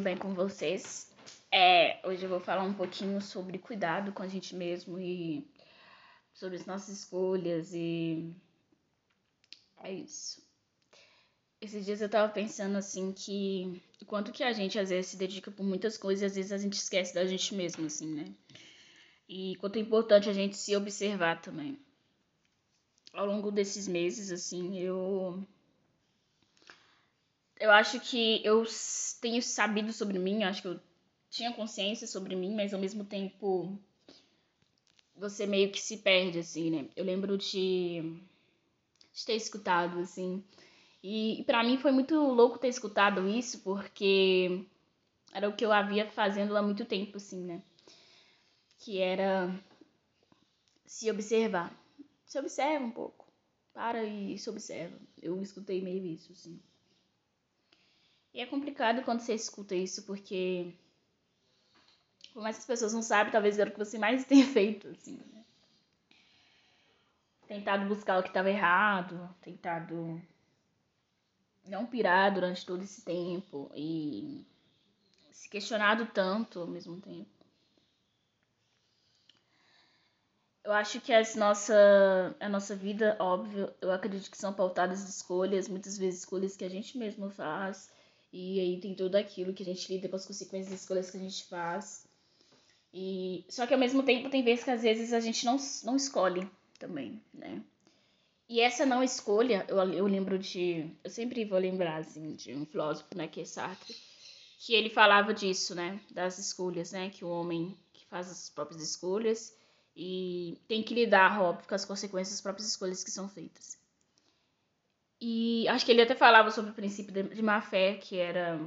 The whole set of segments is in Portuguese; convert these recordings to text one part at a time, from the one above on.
tudo bem com vocês? É, hoje eu vou falar um pouquinho sobre cuidado com a gente mesmo e sobre as nossas escolhas e é isso. Esses dias eu tava pensando assim que o quanto que a gente às vezes se dedica por muitas coisas e às vezes a gente esquece da gente mesmo, assim, né? E quanto é importante a gente se observar também. Ao longo desses meses, assim, eu eu acho que eu tenho sabido sobre mim, acho que eu tinha consciência sobre mim, mas ao mesmo tempo você meio que se perde, assim, né? Eu lembro de, de ter escutado, assim, e, e para mim foi muito louco ter escutado isso, porque era o que eu havia fazendo há muito tempo, assim, né? Que era se observar. Se observa um pouco. Para e se observa. Eu escutei meio isso, assim. E é complicado quando você escuta isso, porque por mais que as pessoas não sabem, talvez era o que você mais tenha feito, assim, né? Tentado buscar o que estava errado, tentado não pirar durante todo esse tempo e se questionado tanto ao mesmo tempo. Eu acho que as nossa, a nossa vida, óbvio, eu acredito que são pautadas de escolhas, muitas vezes escolhas que a gente mesmo faz, e aí tem tudo aquilo que a gente lida com as consequências das escolhas que a gente faz. E só que ao mesmo tempo tem vezes que às vezes a gente não, não escolhe também, né? E essa não escolha, eu, eu lembro de. Eu sempre vou lembrar, assim, de um filósofo, né, que é Sartre, que ele falava disso, né? Das escolhas, né? Que o homem que faz as próprias escolhas e tem que lidar, óbvio, com as consequências das próprias escolhas que são feitas. E acho que ele até falava sobre o princípio de má fé, que era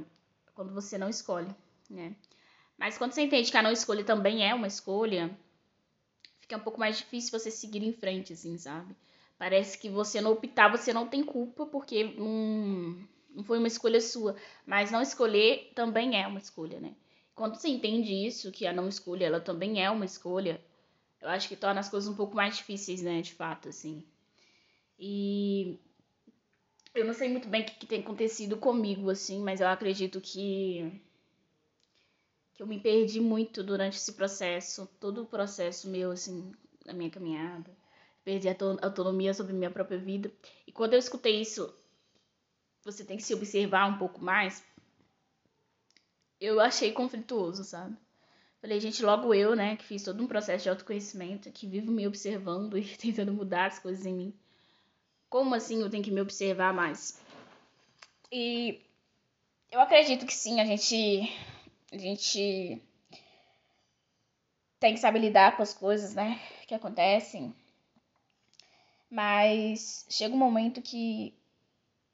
quando você não escolhe, né? Mas quando você entende que a não escolha também é uma escolha, fica um pouco mais difícil você seguir em frente, assim, sabe? Parece que você não optar, você não tem culpa, porque não, não foi uma escolha sua. Mas não escolher também é uma escolha, né? Quando você entende isso, que a não escolha, ela também é uma escolha, eu acho que torna as coisas um pouco mais difíceis, né? De fato, assim. E eu não sei muito bem o que, que tem acontecido comigo, assim, mas eu acredito que que eu me perdi muito durante esse processo, todo o processo meu, assim, da minha caminhada. Perdi a autonomia sobre minha própria vida. E quando eu escutei isso, você tem que se observar um pouco mais, eu achei conflituoso, sabe? Falei, gente, logo eu, né, que fiz todo um processo de autoconhecimento, que vivo me observando e tentando mudar as coisas em mim como assim eu tenho que me observar mais? E eu acredito que sim, a gente a gente tem que saber lidar com as coisas, né, que acontecem. Mas chega um momento que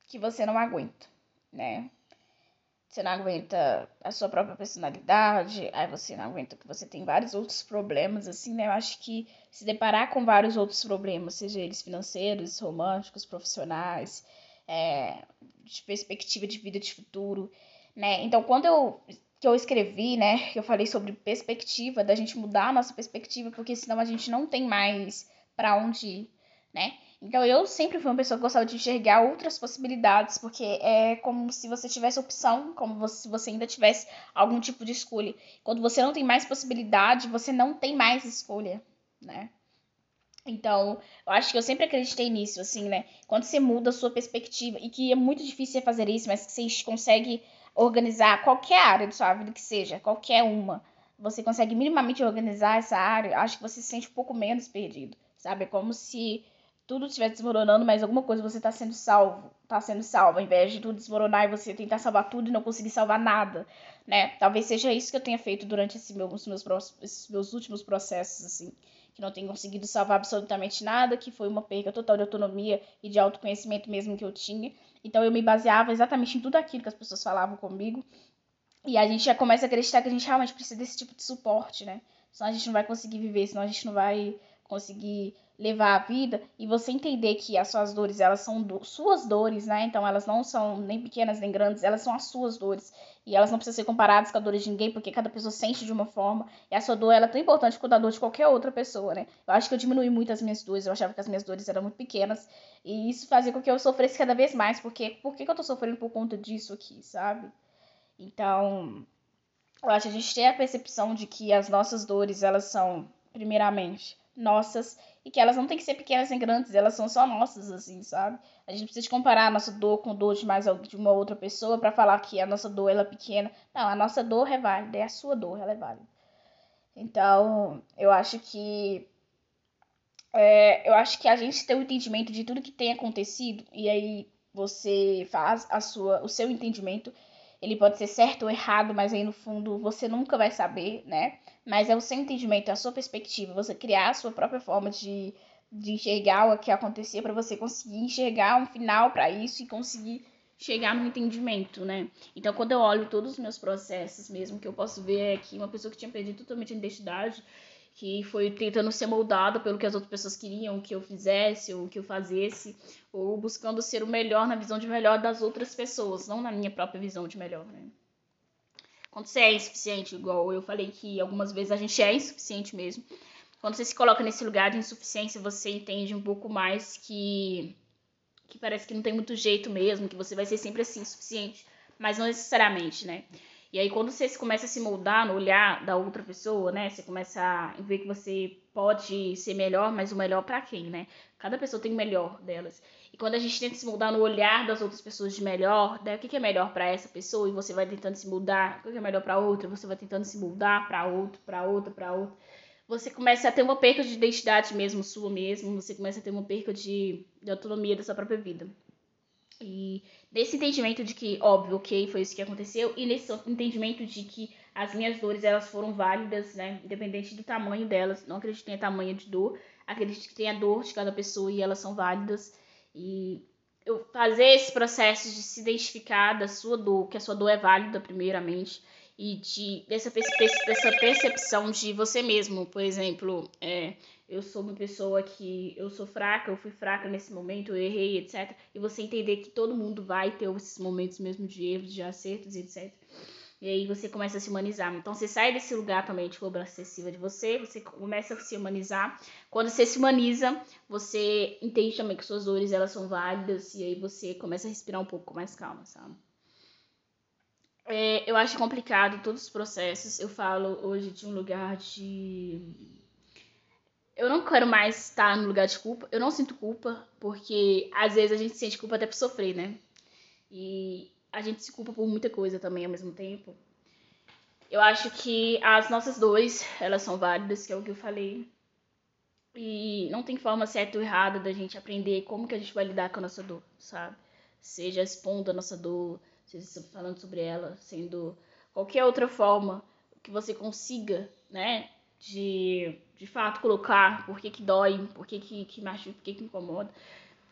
que você não aguenta, né? Você não aguenta a sua própria personalidade, aí você não aguenta que você tem vários outros problemas, assim, né? Eu acho que se deparar com vários outros problemas, seja eles financeiros, românticos, profissionais, é, de perspectiva de vida de futuro, né? Então, quando eu que eu escrevi, né, que eu falei sobre perspectiva, da gente mudar a nossa perspectiva, porque senão a gente não tem mais para onde ir, né? Então eu sempre fui uma pessoa que gostava de enxergar outras possibilidades, porque é como se você tivesse opção, como se você ainda tivesse algum tipo de escolha. Quando você não tem mais possibilidade, você não tem mais escolha, né? Então, eu acho que eu sempre acreditei nisso, assim, né? Quando você muda a sua perspectiva, e que é muito difícil fazer isso, mas que você consegue organizar qualquer área de sua vida que seja, qualquer uma, você consegue minimamente organizar essa área, acho que você se sente um pouco menos perdido, sabe? É como se tudo estiver desmoronando, mas alguma coisa você está sendo salvo, está sendo salvo, ao invés de tudo desmoronar e você tentar salvar tudo e não conseguir salvar nada, né? Talvez seja isso que eu tenha feito durante esse meu, meus, esses meus últimos processos, assim, que não tenho conseguido salvar absolutamente nada, que foi uma perda total de autonomia e de autoconhecimento mesmo que eu tinha. Então eu me baseava exatamente em tudo aquilo que as pessoas falavam comigo. E a gente já começa a acreditar que a gente realmente precisa desse tipo de suporte, né? Senão a gente não vai conseguir viver, senão a gente não vai conseguir levar a vida e você entender que as suas dores, elas são do, suas dores, né? Então elas não são nem pequenas nem grandes, elas são as suas dores. E elas não precisam ser comparadas com a dor de ninguém, porque cada pessoa sente de uma forma. E a sua dor, ela é tão importante quanto a dor de qualquer outra pessoa, né? Eu acho que eu diminui muito as minhas dores, eu achava que as minhas dores eram muito pequenas. E isso fazia com que eu sofresse cada vez mais, porque por que, que eu tô sofrendo por conta disso aqui, sabe? Então, eu acho que a gente tem a percepção de que as nossas dores, elas são, primeiramente, nossas e que elas não têm que ser pequenas nem grandes, elas são só nossas, assim, sabe? A gente precisa comparar a nossa dor com dor de mais de uma outra pessoa para falar que a nossa dor ela é pequena. Não, a nossa dor é válida, é a sua dor, ela é válida. Então, eu acho que é, eu acho que a gente tem o um entendimento de tudo que tem acontecido e aí você faz a sua, o seu entendimento. Ele pode ser certo ou errado, mas aí no fundo você nunca vai saber, né? Mas é o seu entendimento, é a sua perspectiva, você criar a sua própria forma de, de enxergar o que acontecia para você conseguir enxergar um final para isso e conseguir chegar no entendimento, né? Então, quando eu olho todos os meus processos, mesmo que eu posso ver aqui uma pessoa que tinha perdido totalmente a identidade, que foi tentando ser moldada pelo que as outras pessoas queriam que eu fizesse ou que eu fazesse, ou buscando ser o melhor na visão de melhor das outras pessoas, não na minha própria visão de melhor, né? Quando você é insuficiente, igual eu falei que algumas vezes a gente é insuficiente mesmo. Quando você se coloca nesse lugar de insuficiência, você entende um pouco mais que que parece que não tem muito jeito mesmo, que você vai ser sempre assim, suficiente, mas não necessariamente, né? E aí quando você começa a se moldar no olhar da outra pessoa, né? Você começa a ver que você pode ser melhor, mas o melhor para quem, né? Cada pessoa tem o melhor delas. E quando a gente tenta se moldar no olhar das outras pessoas de melhor, né? o que é melhor para essa pessoa e você vai tentando se mudar, o que é melhor para outra, você vai tentando se mudar para outro, para outra, para outra você começa a ter uma perca de identidade mesmo, sua mesmo, você começa a ter uma perca de, de autonomia da sua própria vida. E nesse entendimento de que, óbvio, ok, foi isso que aconteceu, e nesse entendimento de que as minhas dores elas foram válidas, né? Independente do tamanho delas. Não acredito que tenha tamanho de dor, acredito que tenha dor de cada pessoa e elas são válidas. E eu fazer esse processo de se identificar da sua dor, que a sua dor é válida, primeiramente, e de dessa, dessa percepção de você mesmo. Por exemplo, é, eu sou uma pessoa que eu sou fraca, eu fui fraca nesse momento, eu errei, etc. E você entender que todo mundo vai ter esses momentos mesmo de erros, de acertos, etc. E aí você começa a se humanizar. Então você sai desse lugar também de cobrança excessiva de você, você começa a se humanizar. Quando você se humaniza, você entende também que suas dores elas são válidas e aí você começa a respirar um pouco mais calma, sabe? É, eu acho complicado todos os processos. Eu falo hoje de um lugar de. Eu não quero mais estar no lugar de culpa. Eu não sinto culpa, porque às vezes a gente sente culpa até por sofrer, né? E a gente se culpa por muita coisa também ao mesmo tempo. Eu acho que as nossas dores, elas são válidas, que é o que eu falei. E não tem forma certa ou errada da gente aprender como que a gente vai lidar com a nossa dor, sabe? Seja expondo a nossa dor, falando sobre ela, sendo qualquer outra forma que você consiga, né, de, de fato colocar por que, que dói, por que, que, que machuca, por que, que incomoda,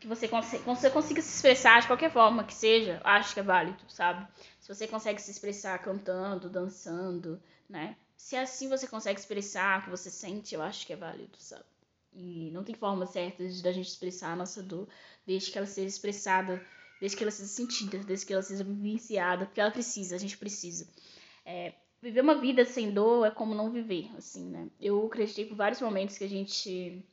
que você, consiga, você consiga se expressar de qualquer forma que seja, acho que é válido, sabe? Se você consegue se expressar cantando, dançando, né? Se assim você consegue expressar o que você sente, eu acho que é válido, sabe? E não tem forma certa de a gente expressar a nossa dor, desde que ela seja expressada desde que ela seja sentida, desde que ela seja vivenciada, porque ela precisa, a gente precisa. É, viver uma vida sem dor é como não viver, assim, né? Eu acreditei por vários momentos que a gente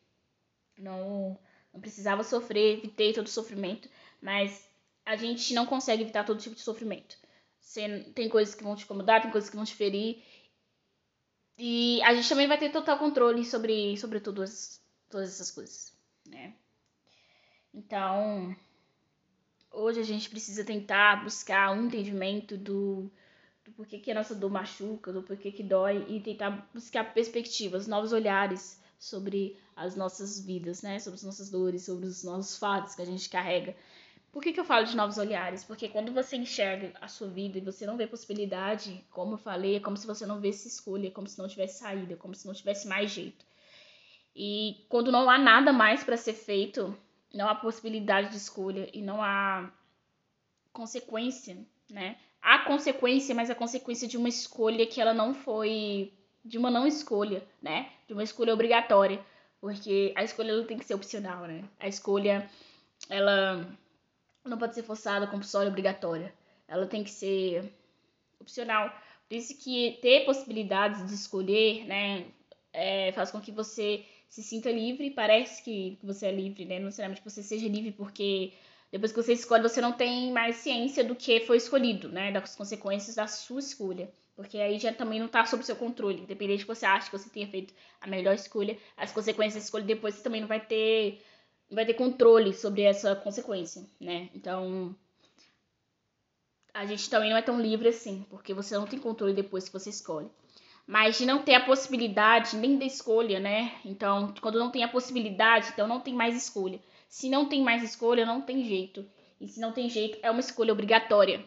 não, não precisava sofrer, evitei todo sofrimento, mas a gente não consegue evitar todo tipo de sofrimento. Você, tem coisas que vão te incomodar, tem coisas que vão te ferir. E a gente também vai ter total controle sobre, sobre todas, todas essas coisas, né? Então, hoje a gente precisa tentar buscar um entendimento do, do porquê que a nossa dor machuca, do porquê que dói e tentar buscar perspectivas, novos olhares sobre as nossas vidas, né? Sobre as nossas dores, sobre os nossos fatos que a gente carrega. Por que, que eu falo de novos olhares? Porque quando você enxerga a sua vida e você não vê possibilidade, como eu falei, é como se você não visse escolha, é como se não tivesse saída, é como se não tivesse mais jeito. E quando não há nada mais para ser feito, não há possibilidade de escolha e não há consequência, né? Há consequência, mas a consequência de uma escolha que ela não foi de uma não escolha, né? De uma escolha obrigatória, porque a escolha ela tem que ser opcional, né? A escolha ela não pode ser forçada, compulsória, obrigatória. Ela tem que ser opcional. Por isso que ter possibilidades de escolher, né, é, faz com que você se sinta livre, parece que você é livre, né? Não necessariamente que você seja livre porque Depois que você escolhe, você não tem mais ciência do que foi escolhido, né? Das consequências da sua escolha. Porque aí já também não está sob seu controle. Independente de que você acha que você tenha feito a melhor escolha, as consequências da escolha depois você também não vai ter, não vai ter controle sobre essa consequência, né? Então, a gente também não é tão livre assim, porque você não tem controle depois que você escolhe. Mas de não ter a possibilidade nem da escolha, né? Então, quando não tem a possibilidade, então não tem mais escolha. Se não tem mais escolha, não tem jeito. E se não tem jeito, é uma escolha obrigatória,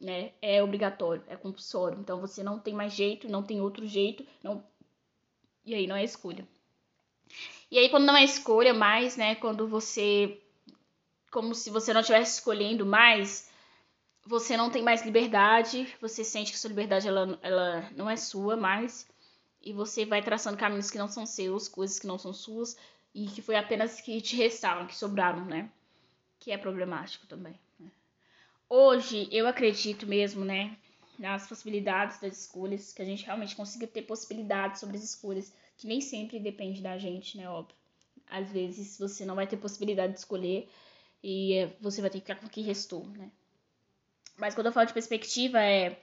né? É obrigatório, é compulsório. Então você não tem mais jeito, não tem outro jeito, não e aí não é escolha. E aí quando não é escolha mais, né, quando você como se você não estivesse escolhendo mais, você não tem mais liberdade, você sente que sua liberdade ela, ela não é sua mais, e você vai traçando caminhos que não são seus, coisas que não são suas, e que foi apenas que te restaram, que sobraram, né? Que é problemático também. Né? Hoje, eu acredito mesmo, né, nas possibilidades das escolhas, que a gente realmente consiga ter possibilidades sobre as escolhas, que nem sempre depende da gente, né, óbvio. Às vezes você não vai ter possibilidade de escolher e eh, você vai ter que ficar com o que restou, né? Mas quando eu falo de perspectiva, é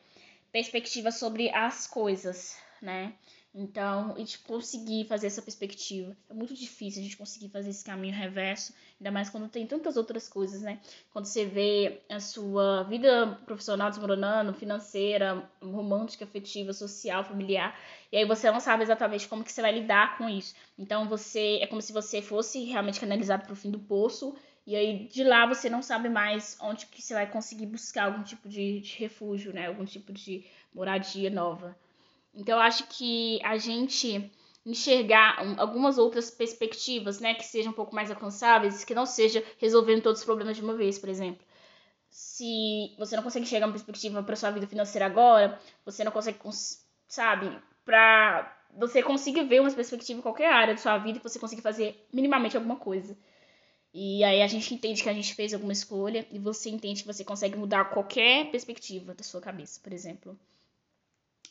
perspectiva sobre as coisas, né? Então, e tipo, conseguir fazer essa perspectiva. É muito difícil a gente conseguir fazer esse caminho reverso, ainda mais quando tem tantas outras coisas, né? Quando você vê a sua vida profissional desmoronando, financeira, romântica, afetiva, social, familiar, e aí você não sabe exatamente como que você vai lidar com isso. Então, você é como se você fosse realmente canalizado para o fim do poço, e aí de lá você não sabe mais onde que você vai conseguir buscar algum tipo de, de refúgio, né? Algum tipo de moradia nova. Então, eu acho que a gente enxergar algumas outras perspectivas, né, que sejam um pouco mais alcançáveis, que não seja resolvendo todos os problemas de uma vez, por exemplo. Se você não consegue enxergar uma perspectiva para sua vida financeira agora, você não consegue, sabe, para você conseguir ver uma perspectiva em qualquer área da sua vida que você consiga fazer minimamente alguma coisa. E aí a gente entende que a gente fez alguma escolha e você entende que você consegue mudar qualquer perspectiva da sua cabeça, por exemplo.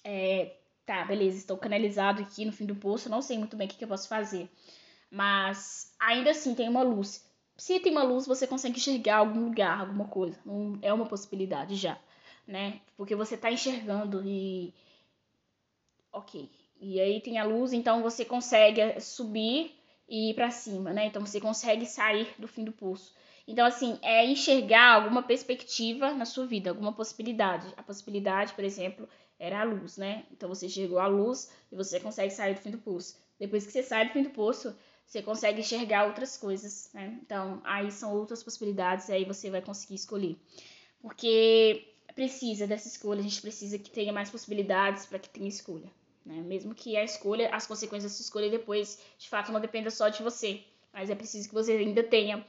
É, tá, beleza, estou canalizado aqui no fim do poço, não sei muito bem o que, que eu posso fazer. Mas ainda assim tem uma luz. Se tem uma luz, você consegue enxergar algum lugar, alguma coisa. é uma possibilidade já, né? Porque você está enxergando e. Ok. E aí tem a luz, então você consegue subir e ir para cima, né? Então você consegue sair do fim do poço. Então, assim, é enxergar alguma perspectiva na sua vida, alguma possibilidade. A possibilidade, por exemplo, era a luz, né? Então você chegou à luz e você consegue sair do fim do poço. Depois que você sai do fim do poço, você consegue enxergar outras coisas, né? Então, aí são outras possibilidades e aí você vai conseguir escolher. Porque precisa dessa escolha, a gente precisa que tenha mais possibilidades para que tenha escolha, né? Mesmo que a escolha, as consequências da sua escolha depois, de fato, não dependa só de você, mas é preciso que você ainda tenha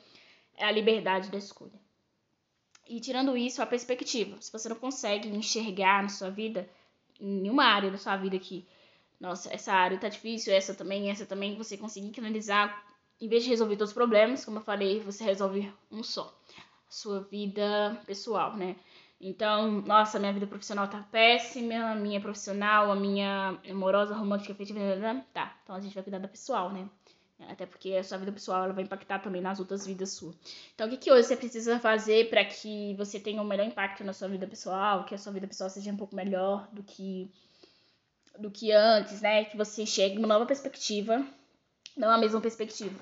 a liberdade da escolha. E tirando isso, a perspectiva. Se você não consegue enxergar na sua vida, em nenhuma área da sua vida aqui. Nossa, essa área tá difícil, essa também, essa também, você conseguir canalizar, em vez de resolver todos os problemas, como eu falei, você resolve um só. Sua vida pessoal, né? Então, nossa, minha vida profissional tá péssima, a minha profissional, a minha amorosa, romântica, afetiva, tá. Então a gente vai cuidar da pessoal, né? Até porque a sua vida pessoal ela vai impactar também nas outras vidas suas. Então, o que, que hoje você precisa fazer para que você tenha um melhor impacto na sua vida pessoal, que a sua vida pessoal seja um pouco melhor do que do que antes, né? Que você chegue uma nova perspectiva, não a mesma perspectiva.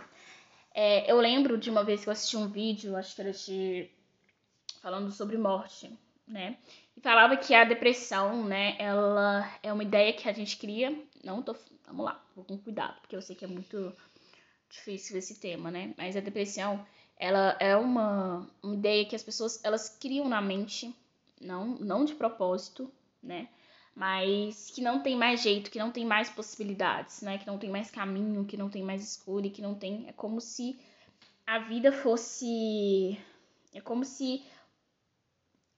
É, eu lembro de uma vez que eu assisti um vídeo, acho que era de falando sobre morte, né? E falava que a depressão, né, ela é uma ideia que a gente cria. Não tô, vamos lá, vou com cuidado, porque eu sei que é muito difícil esse tema, né? Mas a depressão, ela é uma, uma ideia que as pessoas elas criam na mente, não, não de propósito, né? Mas que não tem mais jeito, que não tem mais possibilidades, né? Que não tem mais caminho, que não tem mais escolha, que não tem. É como se a vida fosse. É como se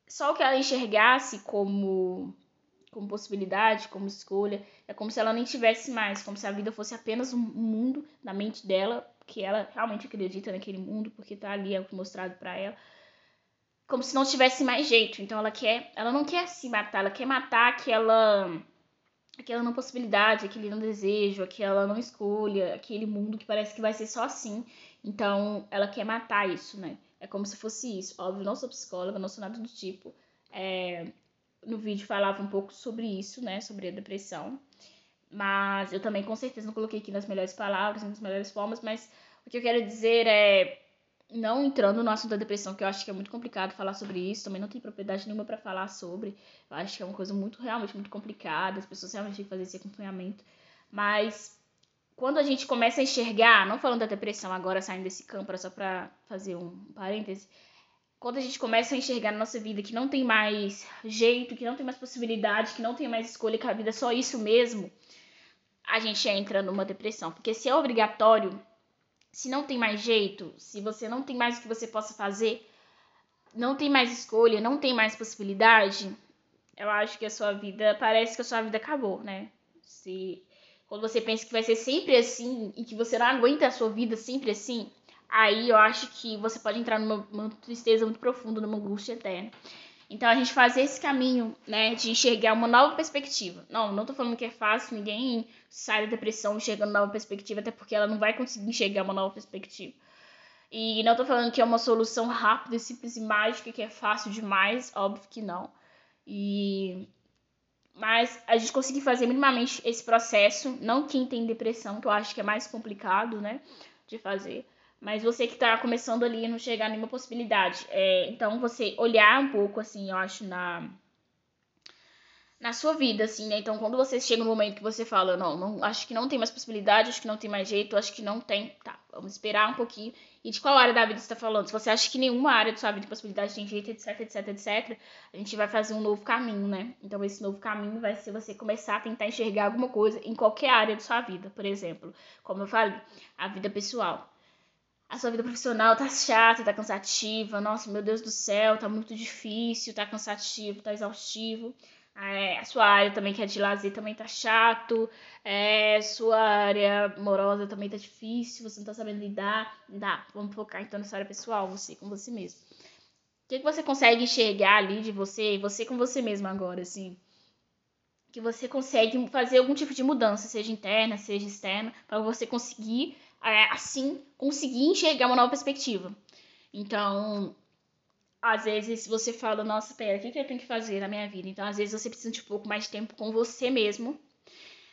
só o que ela enxergasse como como possibilidade, como escolha. É como se ela nem tivesse mais, como se a vida fosse apenas um mundo na mente dela, que ela realmente acredita naquele mundo, porque tá ali é mostrado para ela. Como se não tivesse mais jeito. Então ela quer, ela não quer se matar, ela quer matar aquela aquela não possibilidade, aquele não desejo, aquela não escolha, aquele mundo que parece que vai ser só assim. Então ela quer matar isso, né? É como se fosse isso. Óbvio, não sou psicóloga, não sou nada do tipo. É, no vídeo falava um pouco sobre isso, né? Sobre a depressão. Mas eu também com certeza não coloquei aqui nas melhores palavras, nas melhores formas, mas o que eu quero dizer é não entrando no assunto da depressão, que eu acho que é muito complicado falar sobre isso, também não tem propriedade nenhuma para falar sobre. Eu acho que é uma coisa muito realmente muito complicada, as pessoas realmente têm que fazer esse acompanhamento. Mas quando a gente começa a enxergar, não falando da depressão agora saindo desse campo, só para fazer um parêntese, quando a gente começa a enxergar na nossa vida que não tem mais jeito, que não tem mais possibilidade, que não tem mais escolha, que a vida é só isso mesmo, a gente entra numa depressão. Porque se é obrigatório, se não tem mais jeito, se você não tem mais o que você possa fazer, não tem mais escolha, não tem mais possibilidade, eu acho que a sua vida parece que a sua vida acabou, né? Se quando você pensa que vai ser sempre assim e que você não aguenta a sua vida sempre assim, aí eu acho que você pode entrar numa, numa tristeza muito profunda, numa angústia eterna. Então a gente fazer esse caminho, né, de enxergar uma nova perspectiva. Não, não tô falando que é fácil, ninguém sai da depressão enxergando nova perspectiva, até porque ela não vai conseguir enxergar uma nova perspectiva. E não tô falando que é uma solução rápida, simples e mágica, que é fácil demais, óbvio que não. E mas a gente conseguir fazer minimamente esse processo, não quem tem depressão, que eu acho que é mais complicado, né, de fazer mas você que está começando ali não chegar a nenhuma possibilidade. É, então, você olhar um pouco, assim, eu acho, na, na sua vida, assim, né? Então, quando você chega no momento que você fala, não, não, acho que não tem mais possibilidade, acho que não tem mais jeito, acho que não tem, tá, vamos esperar um pouquinho. E de qual área da vida você está falando? Se você acha que nenhuma área de sua vida de possibilidade tem jeito, etc, etc, etc, a gente vai fazer um novo caminho, né? Então, esse novo caminho vai ser você começar a tentar enxergar alguma coisa em qualquer área de sua vida, por exemplo, como eu falei, a vida pessoal a sua vida profissional tá chata, tá cansativa, nossa, meu Deus do céu, tá muito difícil, tá cansativo, tá exaustivo. É, a sua área também, que é de lazer, também tá chato. É, sua área amorosa também tá difícil, você não tá sabendo lidar. Dá, vamos focar então na sua área pessoal, você com você mesmo. O que, que você consegue enxergar ali de você, você com você mesmo agora, assim? Que você consegue fazer algum tipo de mudança, seja interna, seja externa, para você conseguir é, assim, conseguir enxergar uma nova perspectiva. Então, às vezes você fala, nossa, pera, o que, que eu tenho que fazer na minha vida? Então, às vezes você precisa de um pouco mais de tempo com você mesmo,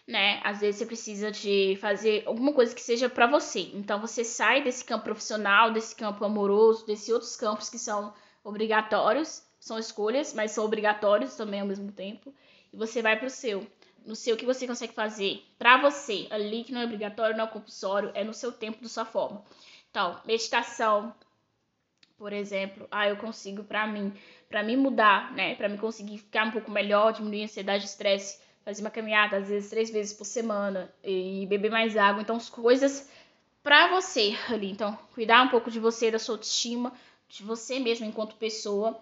né? Às vezes você precisa de fazer alguma coisa que seja para você. Então, você sai desse campo profissional, desse campo amoroso, desses outros campos que são obrigatórios, são escolhas, mas são obrigatórios também ao mesmo tempo, e você vai para o seu no seu que você consegue fazer para você, ali que não é obrigatório, não é compulsório, é no seu tempo, da sua forma. Então, meditação, por exemplo, ah, eu consigo para mim, para mim mudar, né, para mim conseguir ficar um pouco melhor, diminuir a ansiedade, estresse, fazer uma caminhada às vezes três vezes por semana e beber mais água, então as coisas para você ali, então cuidar um pouco de você, da sua autoestima, de você mesmo enquanto pessoa,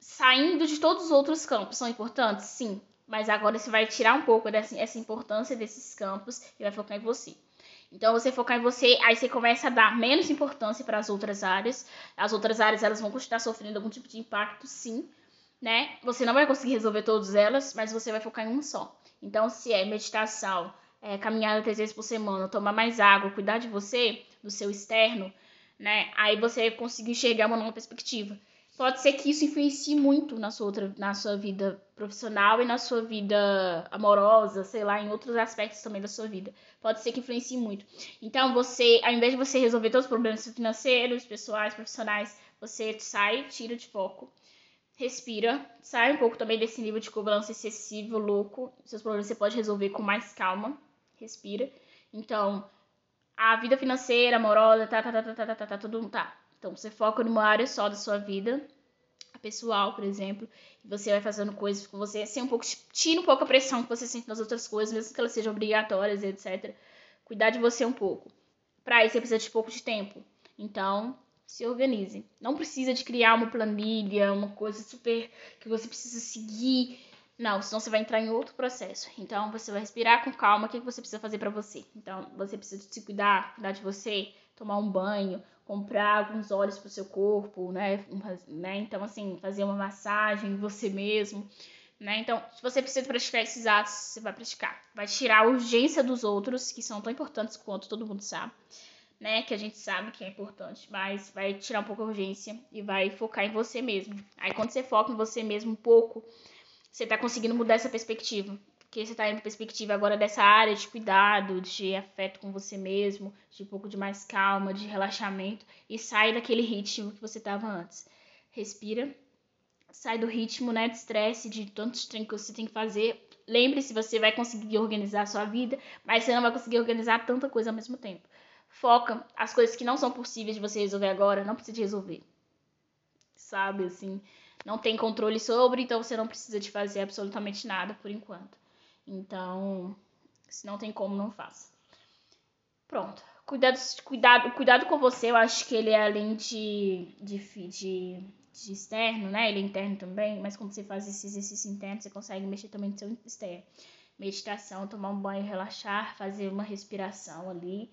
saindo de todos os outros campos são importantes, sim, mas agora você vai tirar um pouco dessa essa importância desses campos e vai focar em você. Então, você focar em você, aí você começa a dar menos importância para as outras áreas. As outras áreas, elas vão continuar sofrendo algum tipo de impacto, sim, né? Você não vai conseguir resolver todas elas, mas você vai focar em uma só. Então, se é meditação, é, caminhada três vezes por semana, tomar mais água, cuidar de você, do seu externo, né? Aí você conseguir enxergar uma nova perspectiva pode ser que isso influencie muito na sua, outra, na sua vida profissional e na sua vida amorosa, sei lá, em outros aspectos também da sua vida. Pode ser que influencie muito. Então, você, ao invés de você resolver todos os problemas financeiros, pessoais, profissionais, você sai, tira de foco, respira, sai um pouco também desse nível de cobrança excessivo, louco. Seus problemas você pode resolver com mais calma, respira. Então, a vida financeira, amorosa, tá, tá, tá, tá, tá, tá, tá, tá tudo tá então, você foca numa área só da sua vida, pessoal, por exemplo, e você vai fazendo coisas com você, assim, um pouco, tira um pouco a pressão que você sente nas outras coisas, mesmo que elas sejam obrigatórias, etc. Cuidar de você um pouco. Para isso, você precisa de pouco de tempo. Então, se organize. Não precisa de criar uma planilha, uma coisa super que você precisa seguir. Não, senão você vai entrar em outro processo. Então, você vai respirar com calma. O que você precisa fazer para você? Então, você precisa se cuidar, cuidar de você, tomar um banho, comprar alguns óleos para o seu corpo, né? né? Então, assim, fazer uma massagem em você mesmo, né? Então, se você precisa praticar esses atos, você vai praticar. Vai tirar a urgência dos outros, que são tão importantes quanto todo mundo sabe, né? Que a gente sabe que é importante, mas vai tirar um pouco a urgência e vai focar em você mesmo. Aí quando você foca em você mesmo um pouco, você tá conseguindo mudar essa perspectiva. Porque você tá em perspectiva agora dessa área de cuidado, de afeto com você mesmo, de um pouco de mais calma, de relaxamento e sai daquele ritmo que você tava antes. Respira, sai do ritmo, né, de estresse, de tantos treinos que você tem que fazer. Lembre-se, você vai conseguir organizar a sua vida, mas você não vai conseguir organizar tanta coisa ao mesmo tempo. Foca as coisas que não são possíveis de você resolver agora, não precisa de resolver. Sabe, assim, não tem controle sobre, então você não precisa de fazer absolutamente nada por enquanto. Então, se não tem como, não faça. Pronto. Cuidado, cuidado, cuidado com você, eu acho que ele é além de, de, de, de externo, né? Ele é interno também, mas quando você faz esse exercício interno, você consegue mexer também no seu externo. Meditação, tomar um banho, relaxar, fazer uma respiração ali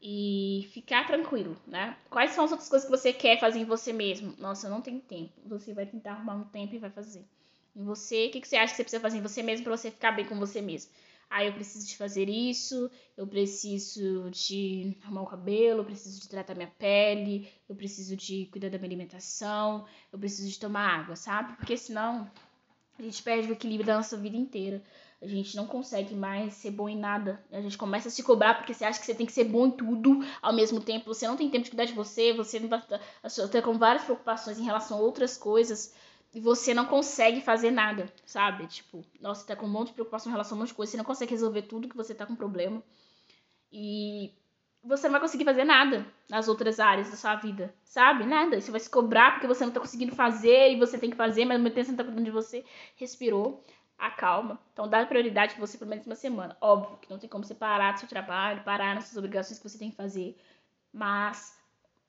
e ficar tranquilo, né? Quais são as outras coisas que você quer fazer em você mesmo? Nossa, eu não tenho tempo. Você vai tentar arrumar um tempo e vai fazer. Em você, o que, que você acha que você precisa fazer em você mesmo para você ficar bem com você mesmo? Ah, eu preciso de fazer isso, eu preciso de arrumar o cabelo, eu preciso de tratar minha pele, eu preciso de cuidar da minha alimentação, eu preciso de tomar água, sabe? Porque senão a gente perde o equilíbrio da nossa vida inteira a gente não consegue mais ser bom em nada. A gente começa a se cobrar porque você acha que você tem que ser bom em tudo ao mesmo tempo. Você não tem tempo de cuidar de você, você não estar com várias preocupações em relação a outras coisas e você não consegue fazer nada, sabe? Tipo, nossa, você tá com um monte de preocupação em relação a um monte de coisa, você não consegue resolver tudo que você tá com problema. E você não vai conseguir fazer nada nas outras áreas da sua vida, sabe? Nada. Você vai se cobrar porque você não tá conseguindo fazer e você tem que fazer, mas ao mesmo tempo você não tá cuidando de você. Respirou acalma. Então dá prioridade para você pelo menos uma semana. Óbvio que não tem como você parar do seu trabalho, parar nas suas obrigações que você tem que fazer, mas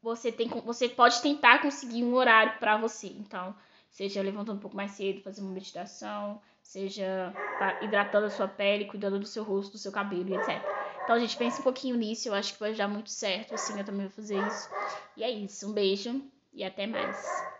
você tem você pode tentar conseguir um horário para você. Então, seja levantando um pouco mais cedo, fazendo uma meditação, seja hidratando a sua pele, cuidando do seu rosto, do seu cabelo, etc. Então, gente pensa um pouquinho nisso, eu acho que vai dar muito certo, assim, eu também vou fazer isso. E é isso, um beijo e até mais.